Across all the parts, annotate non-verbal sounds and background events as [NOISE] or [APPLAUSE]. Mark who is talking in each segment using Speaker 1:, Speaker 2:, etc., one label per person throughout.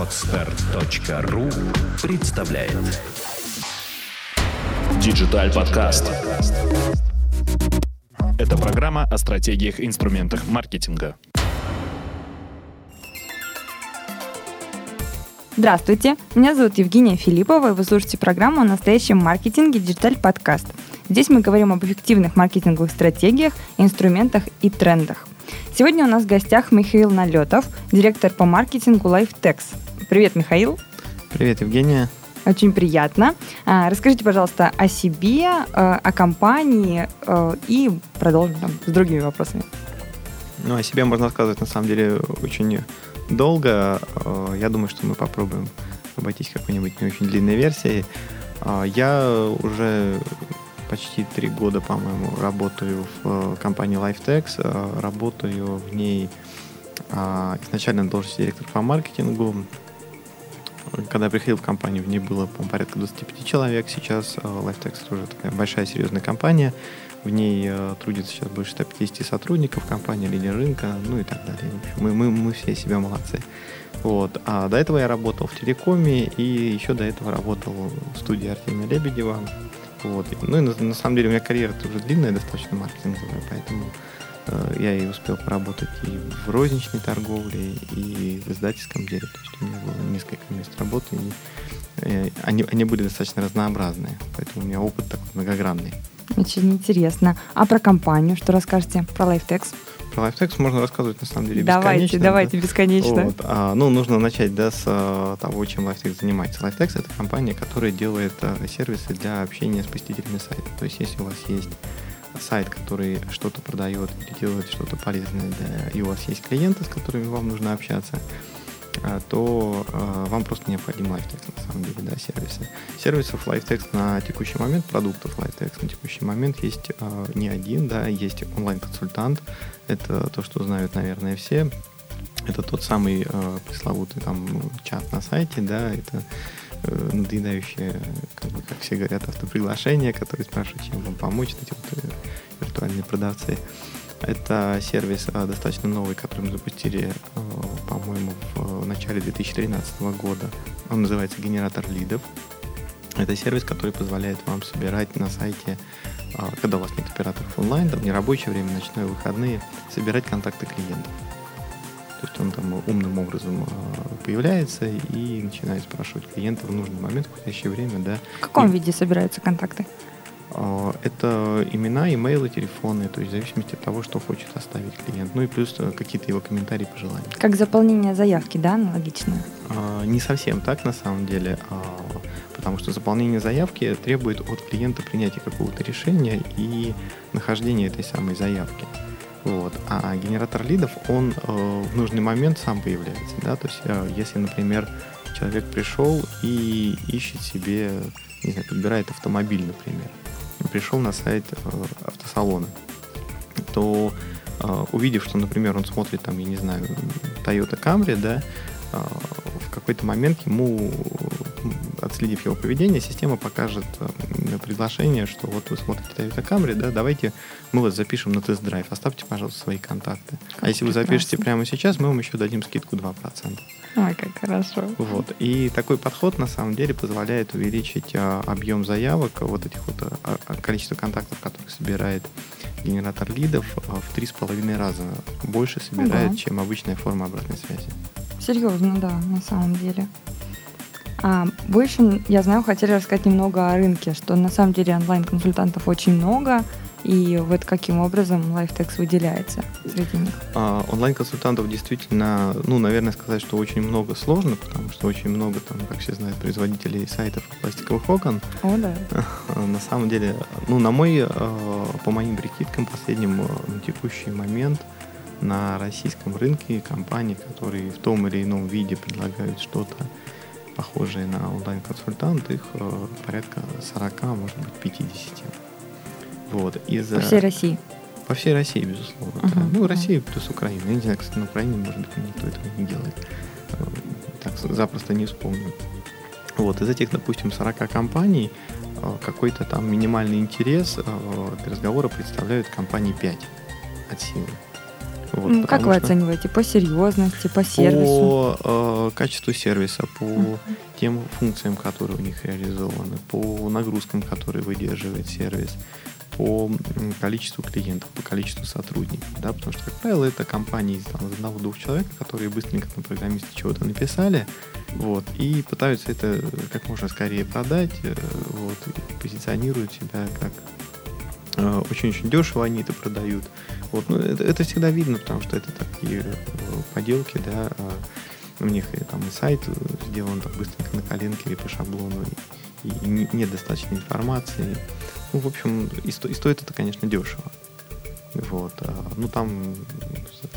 Speaker 1: Отстар.ру представляет
Speaker 2: Digital подкаст. Это программа о стратегиях и инструментах маркетинга.
Speaker 3: Здравствуйте, меня зовут Евгения Филиппова, и вы слушаете программу о настоящем маркетинге Digital Подкаст. Здесь мы говорим об эффективных маркетинговых стратегиях, инструментах и трендах. Сегодня у нас в гостях Михаил Налетов, директор по маркетингу LifeTex. Привет, Михаил.
Speaker 4: Привет, Евгения.
Speaker 3: Очень приятно. А, расскажите, пожалуйста, о себе, э, о компании э, и продолжим там, с другими вопросами.
Speaker 4: Ну, о себе можно рассказывать, на самом деле, очень долго. Э, я думаю, что мы попробуем обойтись какой-нибудь не очень длинной версией. Я уже почти три года, по-моему, работаю в компании LifeTex. Работаю в ней изначально на должности директора по маркетингу. Когда я приходил в компанию, в ней было, по порядка 25 человек. Сейчас э, LifeTex уже такая большая, серьезная компания. В ней э, трудится сейчас больше 150 сотрудников, компания лидер рынка, ну и так далее. Мы, мы, мы все себя молодцы. Вот. А до этого я работал в телекоме и еще до этого работал в студии Артемия Лебедева. Вот. Ну и на, на самом деле у меня карьера тоже длинная, достаточно маркетинговая, поэтому я и успел поработать и в розничной торговле, и в издательском деле. То есть у меня было несколько мест работы, и э, они, они были достаточно разнообразные. Поэтому у меня опыт такой многогранный.
Speaker 3: Очень интересно. А про компанию что расскажете? Про LifeTex?
Speaker 4: Про LifeTex можно рассказывать на самом деле
Speaker 3: давайте,
Speaker 4: бесконечно.
Speaker 3: Давайте, да? бесконечно.
Speaker 4: Вот. А, ну, нужно начать да, с а, того, чем LifeTex занимается. LifeTex это компания, которая делает а, сервисы для общения с посетителями сайта. То есть, если у вас есть сайт, который что-то продает или делает что-то полезное, для, и у вас есть клиенты, с которыми вам нужно общаться, а, то э, вам просто необходим LifeText, на самом деле, да, сервисы. Сервисов LifeText на текущий момент, продуктов LifeText на текущий момент есть э, не один, да, есть онлайн-консультант, это то, что знают, наверное, все, это тот самый э, пресловутый там чат на сайте, да, это э, надоедающее, как, бы, как все говорят, автоприглашение, которые спрашивают, чем вам помочь, эти вот э, виртуальные продавцы. Это сервис э, достаточно новый, который мы запустили, по-моему, в начале 2013 года. Он называется генератор лидов. Это сервис, который позволяет вам собирать на сайте, когда у вас нет операторов онлайн, в нерабочее время, ночное, выходные, собирать контакты клиентов. То есть он там умным образом а, появляется и начинает спрашивать клиента в нужный момент, в настоящее время, да.
Speaker 3: В каком
Speaker 4: и,
Speaker 3: виде собираются контакты?
Speaker 4: А, это имена, имейлы, телефоны, то есть в зависимости от того, что хочет оставить клиент. Ну и плюс э, какие-то его комментарии, пожелания.
Speaker 3: Как заполнение заявки, да, аналогично?
Speaker 4: А, не совсем так на самом деле, потому что заполнение заявки требует от клиента принятия какого-то решения и нахождения этой самой заявки. Вот. А генератор лидов, он э, в нужный момент сам появляется. Да? То есть, э, если, например, человек пришел и ищет себе, не знаю, подбирает автомобиль, например, пришел на сайт э, автосалона, то э, увидев, что, например, он смотрит там, я не знаю, Toyota Camry, да, э, в какой-то момент ему отследив его поведение, система покажет э, приглашение, что вот вы смотрите Toyota Camry, да, давайте мы вас запишем на тест-драйв, оставьте, пожалуйста, свои контакты. Как а если прекрасно. вы запишете прямо сейчас, мы вам еще дадим скидку 2%.
Speaker 3: Ой, как хорошо.
Speaker 4: Вот. И такой подход, на самом деле, позволяет увеличить а, объем заявок, вот этих вот а, а, количество контактов, которые собирает генератор лидов, а, в три с половиной раза больше собирает, угу. чем обычная форма обратной связи.
Speaker 3: Серьезно, да, на самом деле. А, больше, я знаю, хотели рассказать немного о рынке, что на самом деле онлайн-консультантов очень много, и вот каким образом LifeTex выделяется среди них?
Speaker 4: А, онлайн-консультантов действительно, ну, наверное, сказать, что очень много сложно, потому что очень много, там, как все знают, производителей сайтов пластиковых окон.
Speaker 3: О, да. [LAUGHS]
Speaker 4: На самом деле, ну, на мой, а, по моим прикидкам, последним а, на текущий момент на российском рынке компании, которые в том или ином виде предлагают что-то похожие на онлайн-консультант, их э, порядка 40, может быть, 50. Вот,
Speaker 3: из, по всей России?
Speaker 4: По всей России, безусловно. Uh-huh. Да. Ну, Россия плюс Украина. Я не знаю, кстати, на Украине, может быть, никто этого не делает. Э, так запросто не вспомню. Вот, из этих, допустим, 40 компаний э, какой-то там минимальный интерес для разговора представляют компании 5 от силы.
Speaker 3: Вот, ну, как вы оцениваете? По серьезности, по сервису?
Speaker 4: По э, качеству сервиса, по uh-huh. тем функциям, которые у них реализованы, по нагрузкам, которые выдерживает сервис, по количеству клиентов, по количеству сотрудников. Да? Потому что, как правило, это компании там, из одного-двух человек, которые быстренько на программисте чего-то написали, вот, и пытаются это как можно скорее продать, э, вот, позиционируют себя как э, очень-очень дешево они это продают. Вот, ну, это, это всегда видно, потому что это такие э, поделки, да, а у них там и сайт сделан так быстренько на коленке или по шаблону, и, и нет достаточно информации. Ну, в общем, и, сто, и стоит это, конечно, дешево. Вот. А, ну, там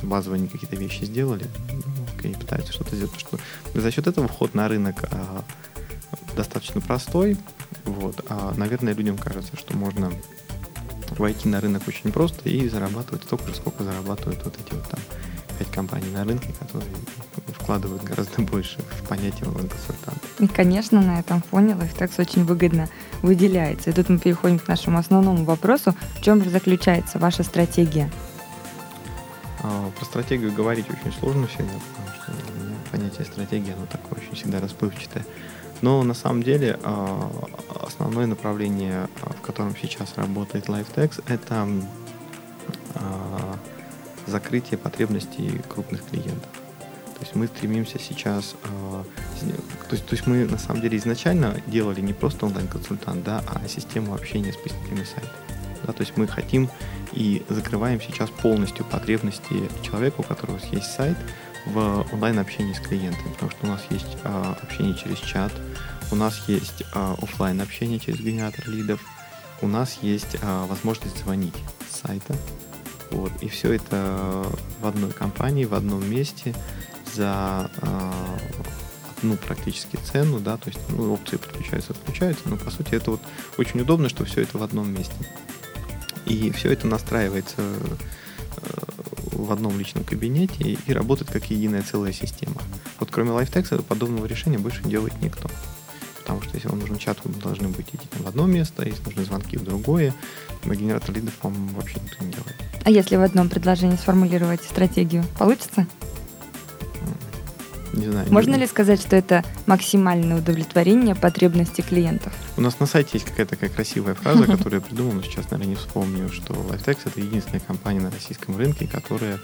Speaker 4: базовые какие-то вещи сделали, ну, и пытаются что-то сделать. Что за счет этого вход на рынок а, достаточно простой. Вот. А, наверное, людям кажется, что можно войти на рынок очень просто и зарабатывать столько же, сколько зарабатывают вот эти вот там пять компаний на рынке, которые вкладывают гораздо [LAUGHS] больше в понятие онлайн-консультанта.
Speaker 3: И, конечно, на этом фоне LifeTax очень выгодно выделяется. И тут мы переходим к нашему основному вопросу. В чем же заключается ваша стратегия?
Speaker 4: А, про стратегию говорить очень сложно всегда, потому что понятие стратегии, оно такое очень всегда расплывчатое. Но на самом деле а, основное направление, а, в котором сейчас работает LifeTex, это а, закрытие потребностей крупных клиентов. То есть мы стремимся сейчас, то есть, то есть мы на самом деле изначально делали не просто онлайн-консультант, да, а систему общения с посетителями сайта. Да, то есть мы хотим и закрываем сейчас полностью потребности человека, у которого есть сайт, в онлайн-общении с клиентами, потому что у нас есть а, общение через чат, у нас есть а, офлайн общение через генератор лидов, у нас есть а, возможность звонить с сайта. Вот, и все это в одной компании, в одном месте за а, одну практически цену, да, то есть ну, опции подключаются, отключаются, но по сути это вот очень удобно, что все это в одном месте. И все это настраивается в одном личном кабинете и работает как единая целая система. Вот кроме LifeTex подобного решения больше делает никто. Потому что если вам нужен чат, вы должны быть идти в одно место, если нужны звонки в другое. Но генератор лидов, по-моему, вообще никто не делает.
Speaker 3: А если в одном предложении сформулировать стратегию, получится?
Speaker 4: Не знаю.
Speaker 3: Можно
Speaker 4: не...
Speaker 3: ли сказать, что это максимальное удовлетворение потребностей клиентов?
Speaker 4: У нас на сайте есть какая-то такая красивая фраза, [LAUGHS] которую я придумал, но сейчас, наверное, не вспомню, что LifeTex — это единственная компания на российском рынке, которая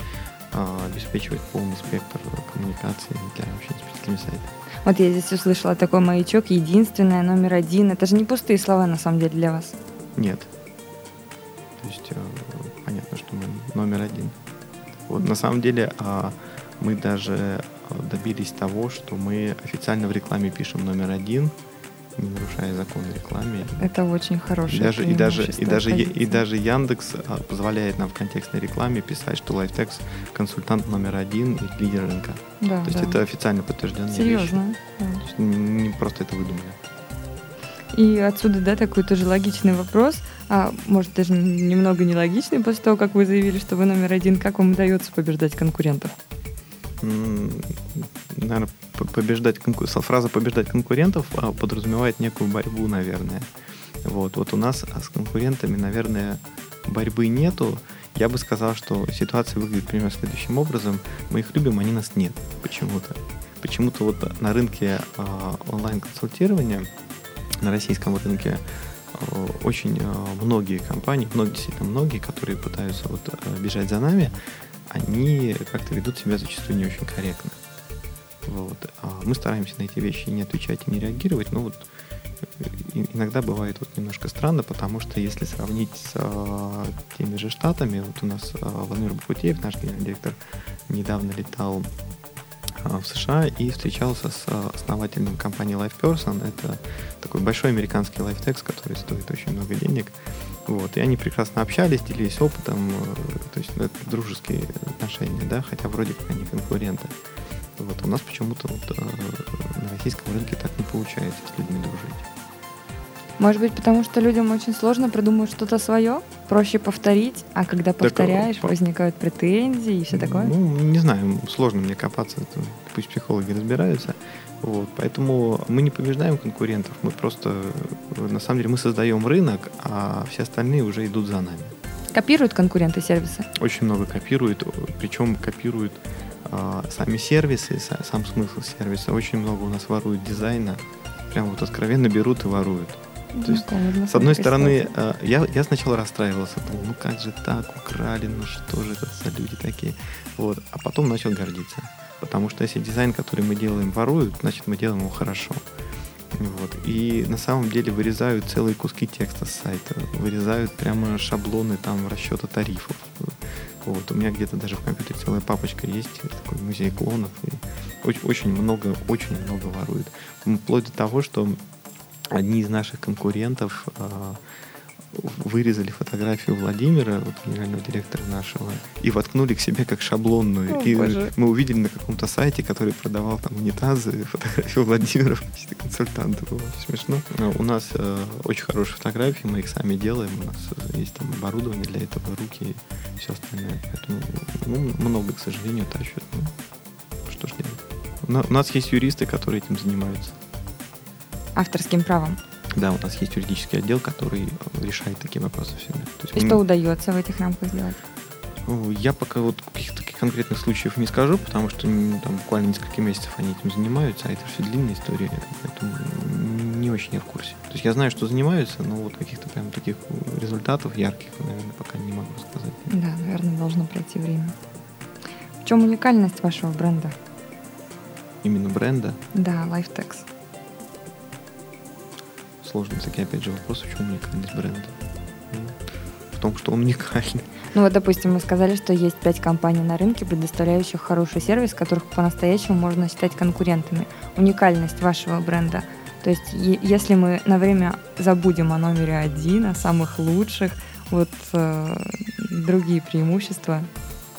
Speaker 4: а, обеспечивает полный спектр коммуникации для общения с посетителями сайта.
Speaker 3: Вот я здесь услышала такой маячок, единственная, номер один. Это же не пустые слова, на самом деле, для вас.
Speaker 4: Нет. То есть э, понятно, что мы номер один. Вот, на самом деле а, мы даже добились того, что мы официально в рекламе пишем номер один, не нарушая закон о рекламе.
Speaker 3: Это очень хорошее
Speaker 4: и даже, и даже, и даже, и даже Яндекс а, позволяет нам в контекстной рекламе писать, что LifeTex консультант номер один и лидер рынка. Да, То есть да. это официально подтвержденная
Speaker 3: Серьезно? вещь. Да.
Speaker 4: То есть не просто это выдумали.
Speaker 3: И отсюда, да, такой тоже логичный вопрос, а может даже немного нелогичный после того, как вы заявили, что вы номер один. Как вам удается побеждать конкурентов?
Speaker 4: Наверное, побеждать фраза побеждать конкурентов а, подразумевает некую борьбу, наверное. Вот, вот у нас с конкурентами, наверное, борьбы нету. Я бы сказал, что ситуация выглядит примерно следующим образом. Мы их любим, они нас нет почему-то. Почему-то вот на рынке э, онлайн-консультирования, на российском рынке, э, очень э, многие компании, многие, действительно многие, которые пытаются вот э, бежать за нами, они как-то ведут себя зачастую не очень корректно. Вот. А мы стараемся на эти вещи не отвечать и не реагировать, но вот э, иногда бывает вот немножко странно, потому что если сравнить с а, теми же штатами, вот у нас а, Владимир Бахутеев, наш генеральный директор, недавно летал а, в США и встречался с а, основателем компании LifePerson. Это такой большой американский лайфтекс, который стоит очень много денег. Вот, и они прекрасно общались, делились опытом, э, то есть ну, это дружеские отношения, да, хотя вроде как они конкуренты. Вот, у нас почему-то вот, э, на российском рынке так не получается с людьми дружить.
Speaker 3: Может быть, потому что людям очень сложно придумать что-то свое, проще повторить, а когда повторяешь, так, возникают претензии и все такое?
Speaker 4: Ну, не знаю, сложно мне копаться, пусть психологи разбираются. Вот, поэтому мы не побеждаем конкурентов, мы просто, на самом деле, мы создаем рынок, а все остальные уже идут за нами.
Speaker 3: Копируют конкуренты сервисы?
Speaker 4: Очень много копируют, причем копируют э, сами сервисы, сам смысл сервиса. Очень много у нас воруют дизайна, прям вот откровенно берут и воруют. То есть, с одной стороны, э, я, я сначала расстраивался, думал, ну как же так, украли, ну что же это за люди такие. Вот. А потом начал гордиться. Потому что если дизайн, который мы делаем, воруют, значит мы делаем его хорошо. Вот. И на самом деле вырезают целые куски текста с сайта, вырезают прямо шаблоны там расчета тарифов. Вот. У меня где-то даже в компьютере целая папочка есть, такой музей клонов. И очень, очень много, очень много воруют. Вплоть до того, что одни из наших конкурентов э, вырезали фотографию Владимира, вот генерального директора нашего, и воткнули к себе как шаблонную. О, и боже. мы увидели на каком-то сайте, который продавал там унитазы, [LAUGHS] фотографию Владимира в качестве консультанта. Было очень смешно. Но у нас э, очень хорошие фотографии, мы их сами делаем, у нас есть там оборудование для этого, руки и все остальное. Поэтому ну, много, к сожалению, тащат. Ну, что ж делать. У нас есть юристы, которые этим занимаются
Speaker 3: авторским правом.
Speaker 4: Да, у нас есть юридический отдел, который решает такие вопросы всегда.
Speaker 3: То есть И мы... что удается в этих рамках сделать?
Speaker 4: Я пока вот каких-то таких конкретных случаев не скажу, потому что там буквально несколько месяцев они этим занимаются, а это все длинная история, поэтому не очень я в курсе. То есть я знаю, что занимаются, но вот каких-то прям таких результатов ярких, наверное, пока не могу сказать.
Speaker 3: Да, наверное, должно пройти время. В чем уникальность вашего бренда?
Speaker 4: Именно бренда?
Speaker 3: Да, Lifetex
Speaker 4: сложный такие, опять же, вопрос, в чем уникальность бренда. В том, что он уникальный.
Speaker 3: Ну вот, допустим, мы сказали, что есть пять компаний на рынке, предоставляющих хороший сервис, которых по-настоящему можно считать конкурентами. Уникальность вашего бренда. То есть, если мы на время забудем о номере один, о самых лучших, вот э, другие преимущества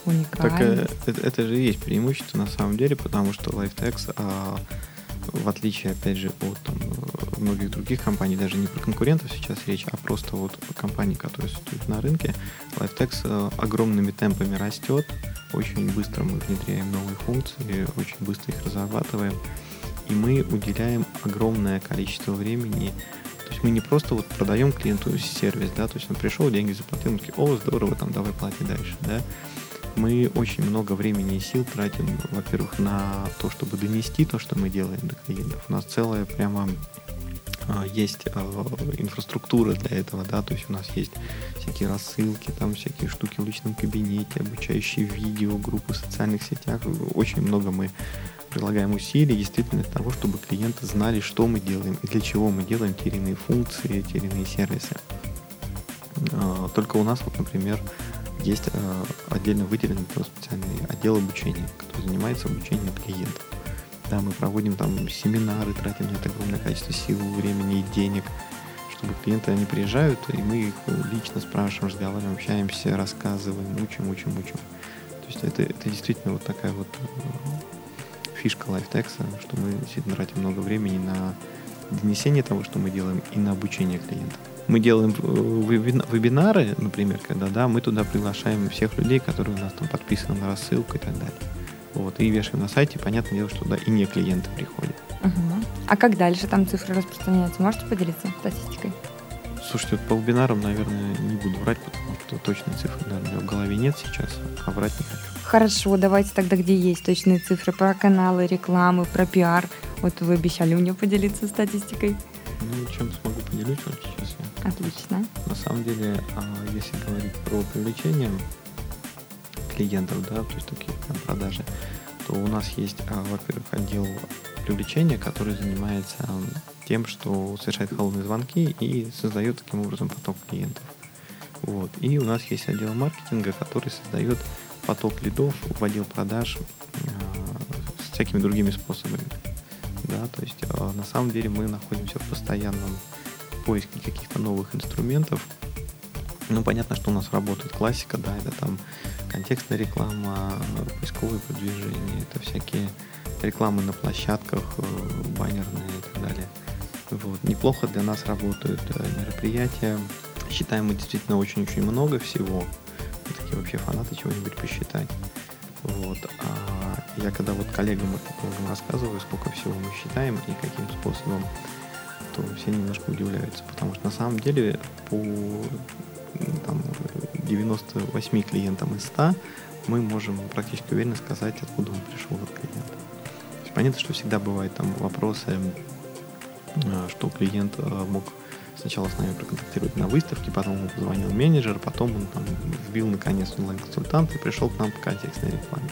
Speaker 3: уникальны.
Speaker 4: Так э, это, это же и есть преимущество на самом деле, потому что LifeTex, а, в отличие, опять же, от там, многих других компаний, даже не про конкурентов сейчас речь, а просто вот компании, которые существуют на рынке, LifeTex э, огромными темпами растет, очень быстро мы внедряем новые функции, очень быстро их разрабатываем, и мы уделяем огромное количество времени то есть мы не просто вот продаем клиенту сервис, да, то есть он пришел, деньги заплатил, мы такие, о, здорово, там, давай плати дальше, да. Мы очень много времени и сил тратим, во-первых, на то, чтобы донести то, что мы делаем до клиентов. У нас целая прямо а, есть а, инфраструктура для этого, да, то есть у нас есть всякие рассылки, там всякие штуки в личном кабинете, обучающие видео, группы в социальных сетях. Очень много мы прилагаем усилий действительно для того, чтобы клиенты знали, что мы делаем и для чего мы делаем те или иные функции, те или иные сервисы. А, только у нас, вот, например, есть отдельно выделенный специальный отдел обучения, который занимается обучением клиентов. Да, мы проводим там семинары, тратим на это огромное количество сил, времени и денег, чтобы клиенты, они приезжают, и мы их лично спрашиваем, разговариваем, общаемся, рассказываем, учим, учим, учим. То есть это, это действительно вот такая вот э, фишка лайфтекса, что мы действительно тратим много времени на донесение того, что мы делаем, и на обучение клиента. Мы делаем э, вебинары, например, когда да, мы туда приглашаем всех людей, которые у нас там подписаны на рассылку и так далее. Вот, и вешаем на сайте, понятное дело, что туда и не клиенты приходят.
Speaker 3: Угу. А как дальше там цифры распространяются? Можете поделиться статистикой?
Speaker 4: Слушайте, вот по вебинарам, наверное, не буду врать, потому что точные цифры, наверное, в голове нет сейчас, а врать не хочу.
Speaker 3: Хорошо, давайте тогда, где есть точные цифры про каналы, рекламы, про пиар. Вот вы обещали мне поделиться статистикой.
Speaker 4: Ну, чем смогу поделюсь вот сейчас
Speaker 3: я. Отлично.
Speaker 4: На самом деле, а, если говорить про привлечение клиентов, да, то есть такие прям продажи, то у нас есть, а, во-первых, отдел привлечения, который занимается тем, что совершает холодные звонки и создает таким образом поток клиентов. Вот. И у нас есть отдел маркетинга, который создает поток лидов в отдел продаж с всякими другими способами. Да, то есть на самом деле мы находимся в постоянном поиске каких-то новых инструментов. Ну, понятно, что у нас работает классика, да, это там контекстная реклама, поисковые продвижения, это всякие рекламы на площадках, э, баннерные и так далее. Вот. Неплохо для нас работают э, мероприятия. Считаем мы действительно очень-очень много всего. Мы такие вообще фанаты чего-нибудь посчитать. Вот. А я когда вот коллегам рассказываю, сколько всего мы считаем и каким способом, то все немножко удивляются, потому что на самом деле по там, 98 клиентам из 100 мы можем практически уверенно сказать, откуда он пришел от клиента. То есть понятно, что всегда бывают там вопросы, э, что клиент э, мог сначала с нами проконтактировать на выставке, потом ему позвонил менеджер, потом он там вбил наконец онлайн-консультант и пришел к нам по контекстной рекламе.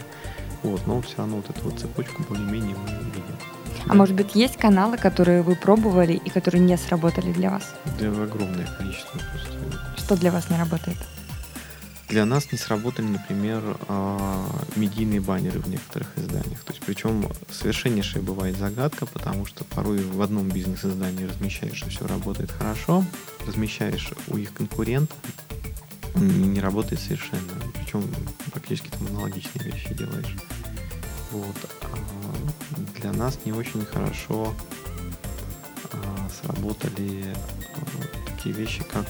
Speaker 4: Вот, но все равно вот эту вот цепочку более-менее мы видим.
Speaker 3: А может быть, есть каналы, которые вы пробовали и которые не сработали для вас?
Speaker 4: Да, огромное количество просто.
Speaker 3: Что для вас не работает?
Speaker 4: Для нас не сработали, например, а, медийные баннеры в некоторых изданиях. То есть, причем совершеннейшая бывает загадка, потому что порой в одном бизнес-издании размещаешь, что все работает хорошо, размещаешь у их конкурентов, не работает совершенно. Причем практически там аналогичные вещи делаешь. Вот. Для нас не очень хорошо а, сработали такие вещи, как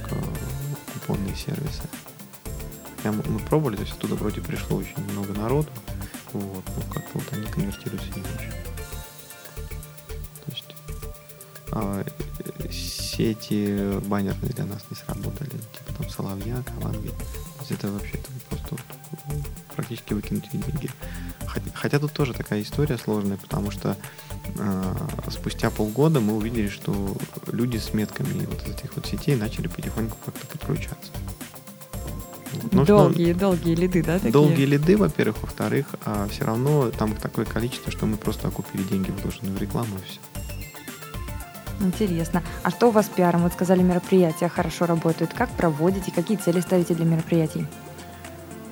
Speaker 4: купонные сервисы. Мы пробовали, то есть оттуда вроде пришло очень много народу, вот, но как-то вот они конвертируются не очень. То есть а, сети баннерные для нас не сработали, типа там Соловья, Каванги. То есть это вообще это просто вот, практически выкинутые деньги. Хотя, тут тоже такая история сложная, потому что э, спустя полгода мы увидели, что люди с метками вот этих вот сетей начали потихоньку как-то подключаться.
Speaker 3: Ну, долгие, что, долгие лиды, да? Такие?
Speaker 4: Долгие лиды, во-первых. Во-вторых, а все равно там такое количество, что мы просто окупили деньги, вложенные в рекламу, и все.
Speaker 3: Интересно. А что у вас с пиаром? Вот сказали, мероприятия хорошо работают. Как проводите? Какие цели ставите для мероприятий?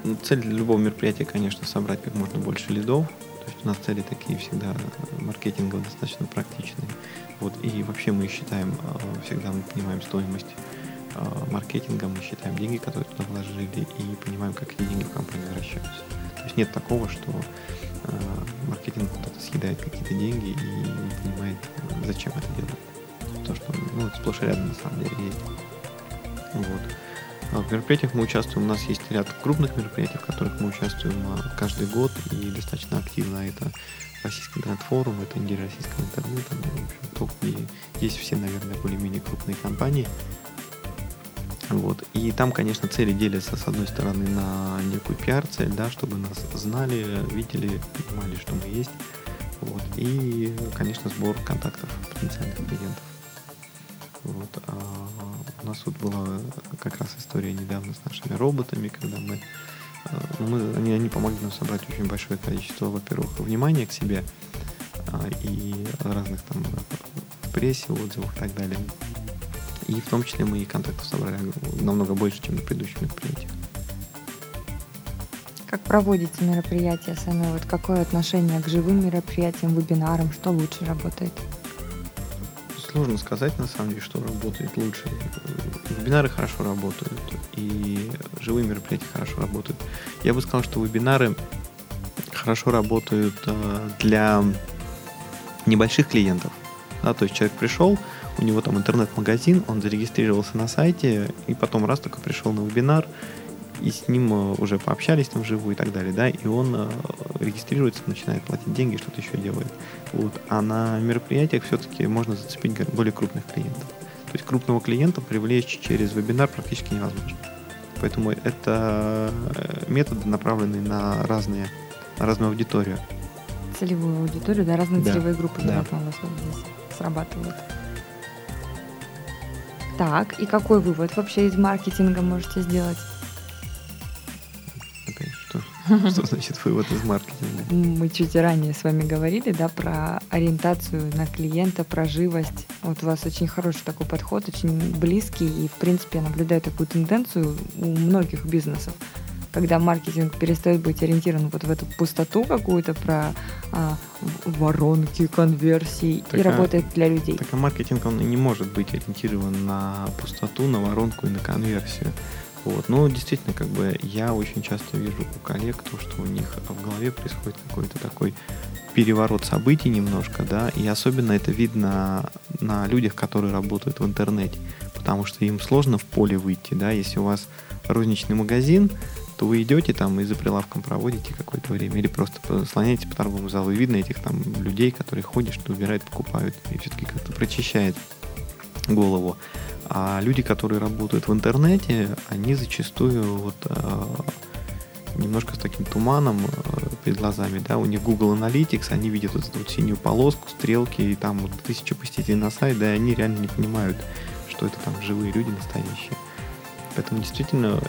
Speaker 4: Ну, цель любого мероприятия, конечно, собрать как можно больше лидов. То есть у нас цели такие всегда маркетинговые, достаточно практичные. Вот, и вообще мы считаем, а, всегда мы понимаем стоимость а, маркетинга, мы считаем деньги, которые туда вложили, и понимаем, как эти деньги в компанию возвращаются. То есть нет такого, что э, маркетинг куда-то съедает какие-то деньги и не понимает, зачем это делать. То, что ну, это сплошь и рядом на самом деле есть. Вот. А в мероприятиях мы участвуем, у нас есть ряд крупных мероприятий, в которых мы участвуем каждый год и достаточно активно. Это Российский бренд-форум, это Индия российского интернета, в общем, и есть все, наверное, более-менее крупные компании, вот. И там, конечно, цели делятся, с одной стороны, на некую пиар-цель, да, чтобы нас знали, видели, понимали, что мы есть. Вот. И, конечно, сбор контактов потенциальных клиентов. Вот. А у нас вот была как раз история недавно с нашими роботами, когда мы, а, ну, мы они, они помогли нам собрать очень большое количество, во-первых, внимания к себе а, и разных там прессе, отзывах и так далее. И в том числе мы и контактов собрали намного больше, чем на предыдущих мероприятиях.
Speaker 3: Как проводите мероприятия сами? Вот какое отношение к живым мероприятиям, вебинарам? Что лучше работает?
Speaker 4: Сложно сказать, на самом деле, что работает лучше. Вебинары хорошо работают, и живые мероприятия хорошо работают. Я бы сказал, что вебинары хорошо работают э, для небольших клиентов. Да, то есть человек пришел, у него там интернет-магазин, он зарегистрировался на сайте, и потом раз только пришел на вебинар, и с ним э, уже пообщались там вживую и так далее, да, и он э, регистрируется, начинает платить деньги, что-то еще делает. Вот. А на мероприятиях все-таки можно зацепить более крупных клиентов. То есть крупного клиента привлечь через вебинар практически невозможно. Поэтому это э, методы, направленные на разные, на разную аудиторию.
Speaker 3: Целевую аудиторию, да, разные
Speaker 4: да.
Speaker 3: целевые группы,
Speaker 4: да.
Speaker 3: у вас здесь срабатывают. Так, и какой вывод вообще из маркетинга можете сделать? [LAUGHS]
Speaker 4: Что значит вывод из маркетинга?
Speaker 3: Мы чуть ранее с вами говорили, да, про ориентацию на клиента, про живость. Вот у вас очень хороший такой подход, очень близкий, и, в принципе, я наблюдаю такую тенденцию у многих бизнесов когда маркетинг перестает быть ориентирован вот в эту пустоту какую-то про а, воронки, конверсии так и а, работает для людей.
Speaker 4: Так а маркетинг он и не может быть ориентирован на пустоту, на воронку и на конверсию. Вот. Но действительно, как бы я очень часто вижу у коллег то, что у них в голове происходит какой-то такой переворот событий немножко, да, и особенно это видно на людях, которые работают в интернете, потому что им сложно в поле выйти, да, если у вас розничный магазин, то вы идете там и за прилавком проводите какое-то время, или просто слоняетесь по торговому залу, и видно этих там людей, которые ходят, что выбирают, покупают, и все-таки как-то прочищает голову. А люди, которые работают в интернете, они зачастую вот немножко с таким туманом перед глазами, да, у них Google Analytics, они видят вот эту вот синюю полоску, стрелки, и там вот тысяча посетителей на сайт, да, и они реально не понимают, что это там живые люди настоящие. Поэтому действительно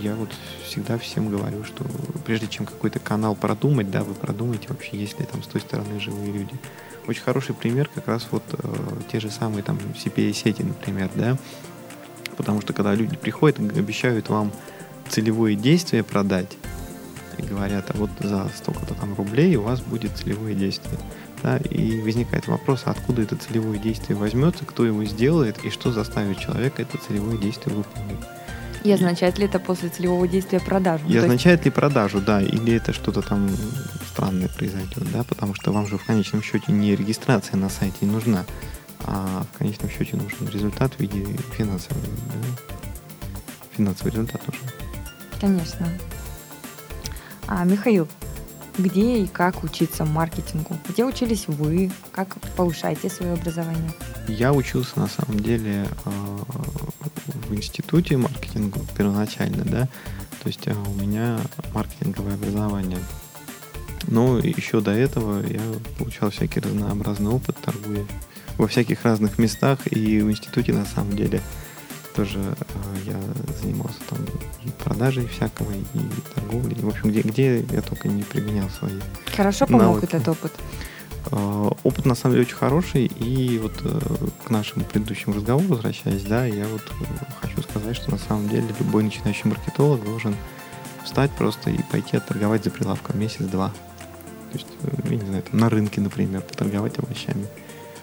Speaker 4: я вот всегда всем говорю, что прежде чем какой-то канал продумать, да, вы продумайте вообще, есть ли там с той стороны живые люди. Очень хороший пример как раз вот э, те же самые там CPA-сети, например, да, потому что когда люди приходят, обещают вам целевое действие продать, и говорят, а вот за столько-то там рублей у вас будет целевое действие. Да, и возникает вопрос, а откуда это целевое действие возьмется, кто его сделает и что заставит человека это целевое действие выполнить.
Speaker 3: И означает ли это после целевого действия продажу?
Speaker 4: И означает ли продажу, да, или это что-то там странное произойдет, да, потому что вам же в конечном счете не регистрация на сайте нужна, а в конечном счете нужен результат в виде финансового, да? финансовый результат нужен.
Speaker 3: Конечно. А, Михаил, где и как учиться маркетингу? Где учились вы? Как повышаете свое образование?
Speaker 4: Я учился на самом деле э, в институте маркетинга первоначально, да, то есть э, у меня маркетинговое образование. Но еще до этого я получал всякий разнообразный опыт, торгуя во всяких разных местах и в институте на самом деле тоже э, я занимался там и продажей всякого, и торговлей. В общем, где, где я только не применял свои
Speaker 3: Хорошо помог навыки. этот опыт?
Speaker 4: Э, опыт на самом деле очень хороший, и вот э, к нашему предыдущему разговору возвращаясь, да, я вот хочу сказать, что на самом деле любой начинающий маркетолог должен встать просто и пойти отторговать за прилавком месяц-два. То есть, я не знаю, там, на рынке, например, поторговать овощами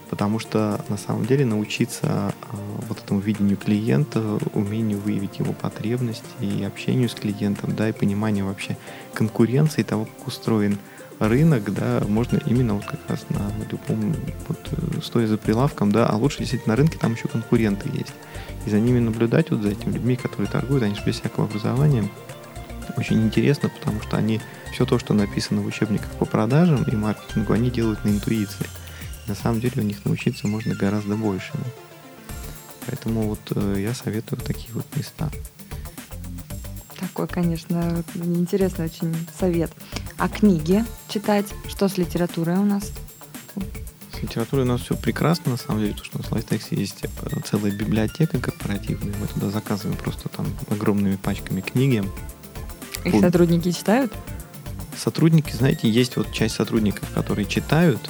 Speaker 4: потому что на самом деле научиться э, вот этому видению клиента, умению выявить его потребности и общению с клиентом, да, и пониманию вообще конкуренции того, как устроен рынок, да, можно именно вот как раз на любом, вот, э, стоя за прилавком, да, а лучше действительно на рынке там еще конкуренты есть. И за ними наблюдать, вот за этими людьми, которые торгуют, они же без всякого образования, очень интересно, потому что они все то, что написано в учебниках по продажам и маркетингу, они делают на интуиции на самом деле у них научиться можно гораздо большему. Поэтому вот э, я советую такие вот места.
Speaker 3: Такой, конечно, интересный очень совет. А книги читать? Что с литературой у нас?
Speaker 4: С литературой у нас все прекрасно, на самом деле, потому что у нас в Лайтексе есть э, целая библиотека корпоративная. Мы туда заказываем просто там огромными пачками книги.
Speaker 3: Их сотрудники читают?
Speaker 4: Сотрудники, знаете, есть вот часть сотрудников, которые читают,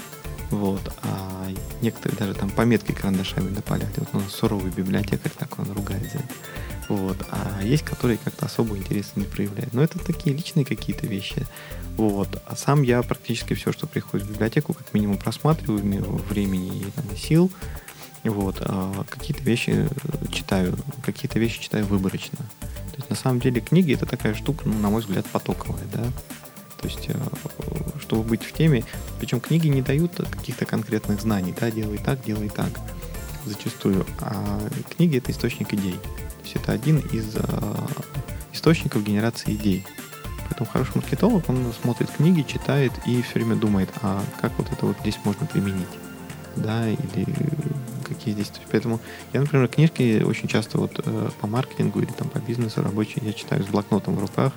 Speaker 4: вот. А некоторые даже там пометки карандашами на полях. Вот у нас суровый библиотекарь, так он ругает за это. Вот. А есть, которые как-то особо интереса не проявляют. Но это такие личные какие-то вещи. Вот. А сам я практически все, что приходит в библиотеку, как минимум просматриваю времени и, там, сил. Вот. А какие-то вещи э, читаю, какие-то вещи читаю выборочно. То есть на самом деле книги это такая штука, ну, на мой взгляд, потоковая, да. То есть, э, чтобы быть в теме, причем книги не дают каких-то конкретных знаний, да, делай так, делай так, зачастую. А книги это источник идей. Есть это один из э, источников генерации идей. Поэтому хороший маркетолог, он смотрит книги, читает и все время думает, а как вот это вот здесь можно применить, да, или какие здесь. Поэтому я, например, книжки очень часто вот э, по маркетингу или там по бизнесу рабочие я читаю с блокнотом в руках,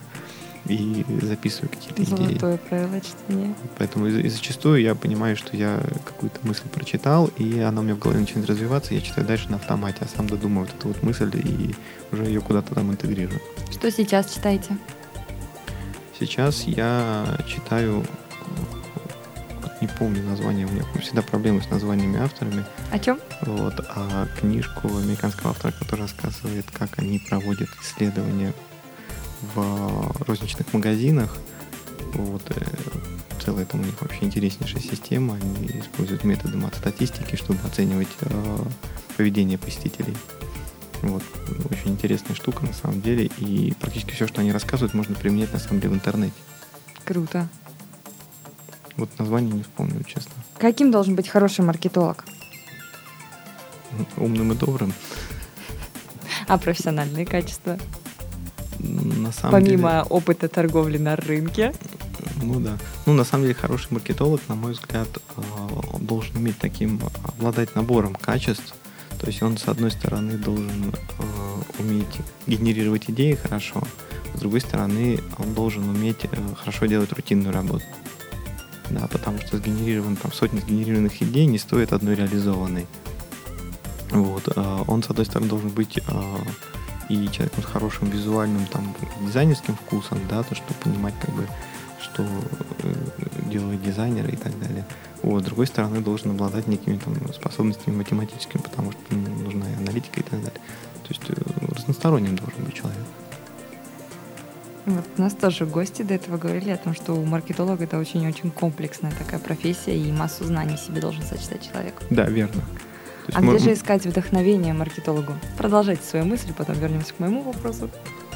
Speaker 4: и записываю какие-то идеи.
Speaker 3: Золотое правило чтения.
Speaker 4: Поэтому и, и зачастую я понимаю, что я какую-то мысль прочитал, и она у меня в голове начинает развиваться, я читаю дальше на автомате, а сам додумываю эту вот мысль и уже ее куда-то там интегрирую.
Speaker 3: Что сейчас читаете?
Speaker 4: Сейчас я читаю не помню название, у меня всегда проблемы с названиями авторами.
Speaker 3: О чем?
Speaker 4: Вот, а книжку американского автора, который рассказывает, как они проводят исследования в розничных магазинах. Вот, э, целая там у них вообще интереснейшая система. Они используют методы мат-статистики, чтобы оценивать э, поведение посетителей. Вот, очень интересная штука на самом деле. И практически все, что они рассказывают, можно применять на самом деле в интернете.
Speaker 3: Круто.
Speaker 4: Вот название не вспомню, честно.
Speaker 3: Каким должен быть хороший маркетолог?
Speaker 4: Умным и добрым.
Speaker 3: А профессиональные качества?
Speaker 4: На самом
Speaker 3: Помимо
Speaker 4: деле...
Speaker 3: опыта торговли на рынке.
Speaker 4: Ну да. Ну, на самом деле, хороший маркетолог, на мой взгляд, э, должен иметь таким, обладать набором качеств, То есть он, с одной стороны, должен э, уметь генерировать идеи хорошо, с другой стороны, он должен уметь э, хорошо делать рутинную работу. Да, потому что сгенерирован, там, сотни сгенерированных идей не стоит одной реализованной. Вот. Он, с одной стороны, должен быть и человеком с хорошим визуальным, там, дизайнерским вкусом, да, то, чтобы понимать, как бы, что э, делают дизайнеры и так далее. Вот, с другой стороны, должен обладать некими там, способностями математическими, потому что ну, нужна и аналитика и так далее. То есть э, разносторонним должен быть человек.
Speaker 3: Вот у нас тоже гости до этого говорили о том, что у маркетолога это очень-очень комплексная такая профессия, и массу знаний себе должен сочетать человек.
Speaker 4: Да, верно.
Speaker 3: А где же искать вдохновение маркетологу? Продолжайте свою мысль, потом вернемся к моему вопросу.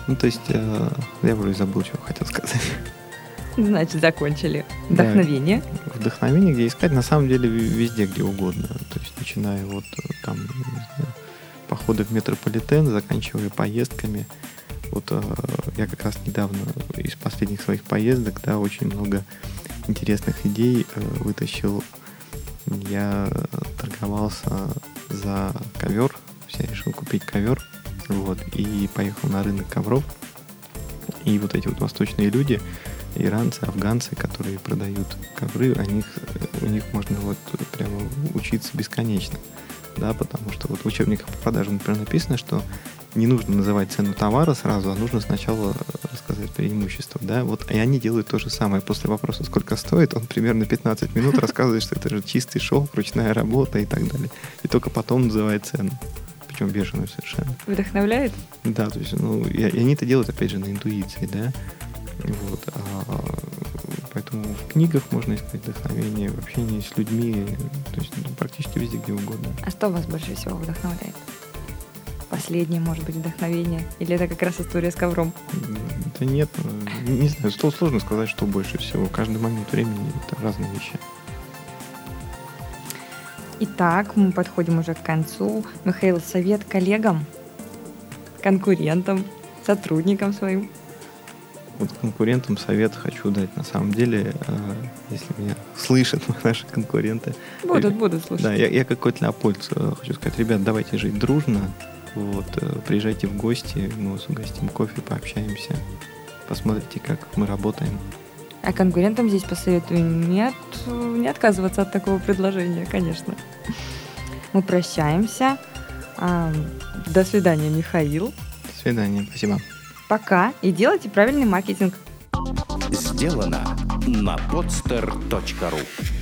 Speaker 4: Ну, то есть, э, я уже забыл, что хотел сказать. [LAUGHS]
Speaker 3: Значит, закончили. Вдохновение.
Speaker 4: Да, вдохновение, где искать, на самом деле, везде, где угодно. То есть, начиная вот э, там, знаю, походы в метрополитен, заканчивая поездками. Вот э, я как раз недавно из последних своих поездок, да, очень много интересных идей э, вытащил. Я торговался за ковер, я решил купить ковер, вот, и поехал на рынок ковров. И вот эти вот восточные люди, иранцы, афганцы, которые продают ковры, о них, у них можно вот прямо учиться бесконечно. Да, потому что вот в учебниках по продажам, например, написано, что не нужно называть цену товара сразу, а нужно сначала рассказать преимущества, да, вот, и они делают то же самое. После вопроса, сколько стоит, он примерно 15 минут рассказывает, что это же чистый шелк, ручная работа и так далее. И только потом называет цену. Причем бешеную совершенно.
Speaker 3: Вдохновляет?
Speaker 4: Да, то есть, ну, и, и они это делают, опять же, на интуиции, да. Вот. А, поэтому в книгах можно искать вдохновение, в общении с людьми, то есть ну, практически везде, где угодно.
Speaker 3: А что вас больше всего вдохновляет? Последнее, может быть, вдохновение? Или это как раз история с ковром?
Speaker 4: Да нет, не, не знаю, что сложно сказать, что больше всего. Каждый момент времени это разные вещи.
Speaker 3: Итак, мы подходим уже к концу. Михаил, совет коллегам, конкурентам, сотрудникам своим?
Speaker 4: Вот конкурентам совет хочу дать. На самом деле, э, если меня слышат [LAUGHS] наши конкуренты...
Speaker 3: Будут, будут слушать.
Speaker 4: Да, я, я как кот Леопольд э, хочу сказать, ребят, давайте жить дружно. Вот, э, приезжайте в гости, мы вас угостим кофе, пообщаемся, посмотрите, как мы работаем.
Speaker 3: А конкурентам здесь посоветую нет, не отказываться от такого предложения, конечно. Мы прощаемся. А, до свидания, Михаил.
Speaker 4: До свидания, спасибо.
Speaker 3: Пока и делайте правильный маркетинг.
Speaker 1: Сделано на podster.ru